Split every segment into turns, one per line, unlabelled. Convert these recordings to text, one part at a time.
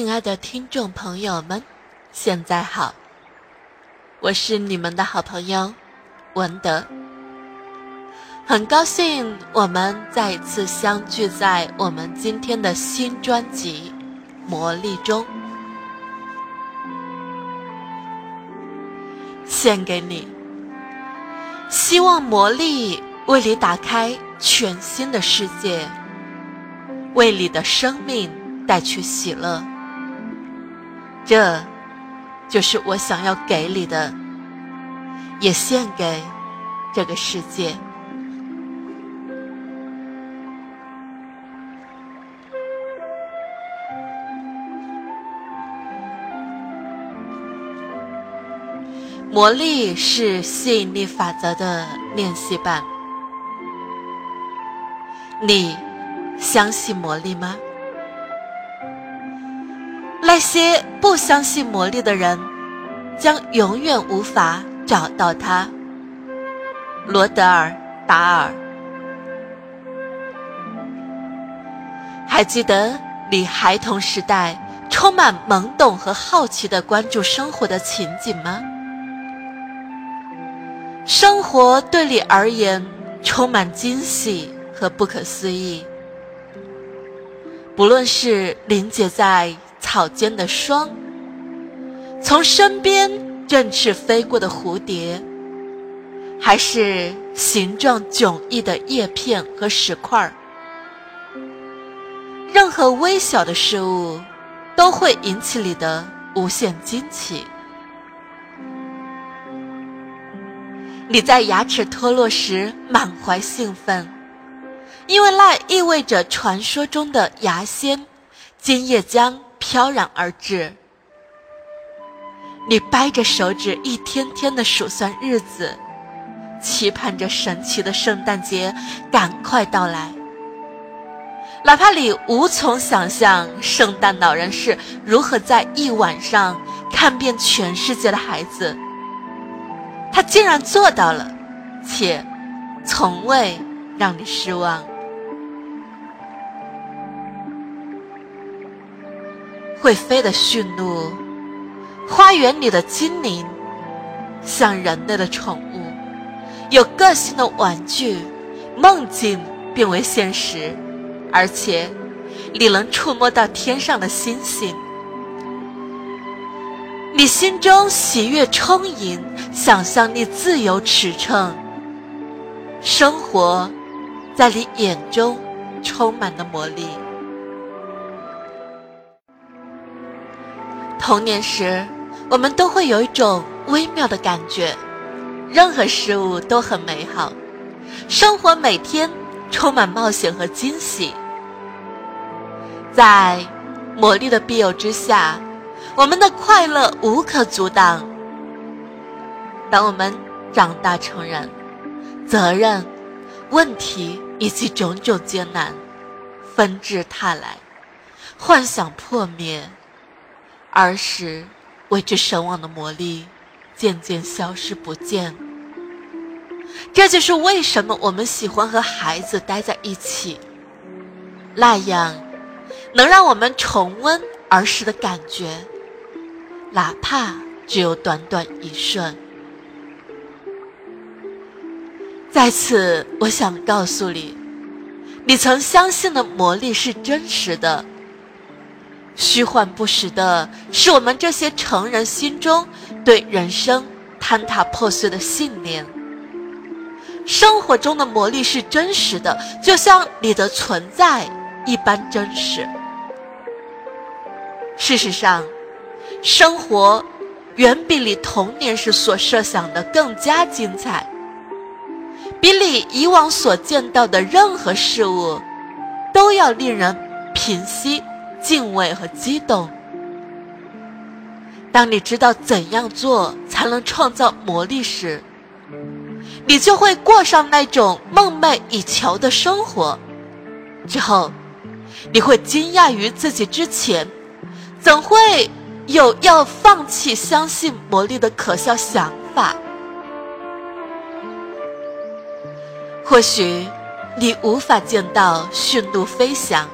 亲爱的听众朋友们，现在好，我是你们的好朋友文德。很高兴我们再一次相聚在我们今天的新专辑《魔力》中，献给你，希望魔力为你打开全新的世界，为你的生命。带去喜乐，这就是我想要给你的，也献给这个世界。魔力是吸引力法则的练习版，你相信魔力吗？那些不相信魔力的人，将永远无法找到它。罗德尔·达尔，还记得你孩童时代充满懵懂和好奇的关注生活的情景吗？生活对你而言充满惊喜和不可思议，不论是凝结在。草间的霜，从身边振翅飞过的蝴蝶，还是形状迥异的叶片和石块儿，任何微小的事物都会引起你的无限惊奇。你在牙齿脱落时满怀兴奋，因为那意味着传说中的牙仙今夜将。飘然而至，你掰着手指，一天天的数算日子，期盼着神奇的圣诞节赶快到来。哪怕你无从想象圣诞老人是如何在一晚上看遍全世界的孩子，他竟然做到了，且从未让你失望。会飞的驯鹿，花园里的精灵，像人类的宠物，有个性的玩具，梦境变为现实，而且你能触摸到天上的星星。你心中喜悦充盈，想象力自由驰骋，生活在你眼中充满了魔力。童年时，我们都会有一种微妙的感觉，任何事物都很美好，生活每天充满冒险和惊喜。在魔力的庇佑之下，我们的快乐无可阻挡。当我们长大成人，责任、问题以及种种艰难纷至沓来，幻想破灭。儿时为之神往的魔力渐渐消失不见，这就是为什么我们喜欢和孩子待在一起，那样能让我们重温儿时的感觉，哪怕只有短短一瞬。在此，我想告诉你，你曾相信的魔力是真实的。虚幻不实的是我们这些成人心中对人生坍塌破碎的信念。生活中的魔力是真实的，就像你的存在一般真实。事实上，生活远比你童年时所设想的更加精彩，比你以往所见到的任何事物都要令人平息。敬畏和激动。当你知道怎样做才能创造魔力时，你就会过上那种梦寐以求的生活。之后，你会惊讶于自己之前怎会有要放弃相信魔力的可笑想法。或许你无法见到驯鹿飞翔。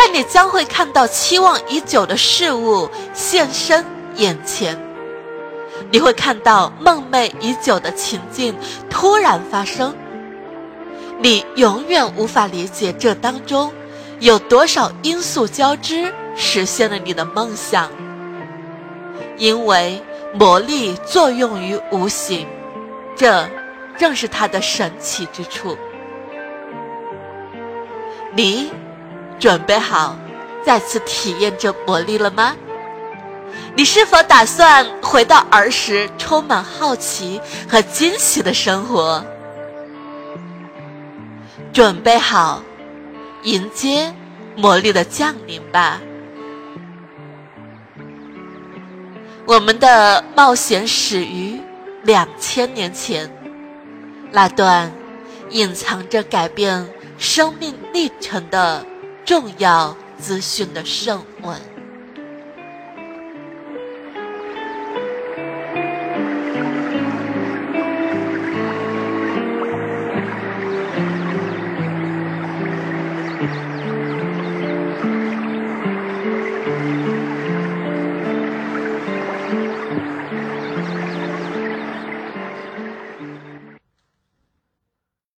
但你将会看到期望已久的事物现身眼前，你会看到梦寐已久的情境突然发生。你永远无法理解这当中有多少因素交织，实现了你的梦想。因为魔力作用于无形，这正是它的神奇之处。你准备好再次体验这魔力了吗？你是否打算回到儿时充满好奇和惊喜的生活？准备好迎接魔力的降临吧！我们的冒险始于两千年前，那段隐藏着改变生命历程的重要资讯的圣文。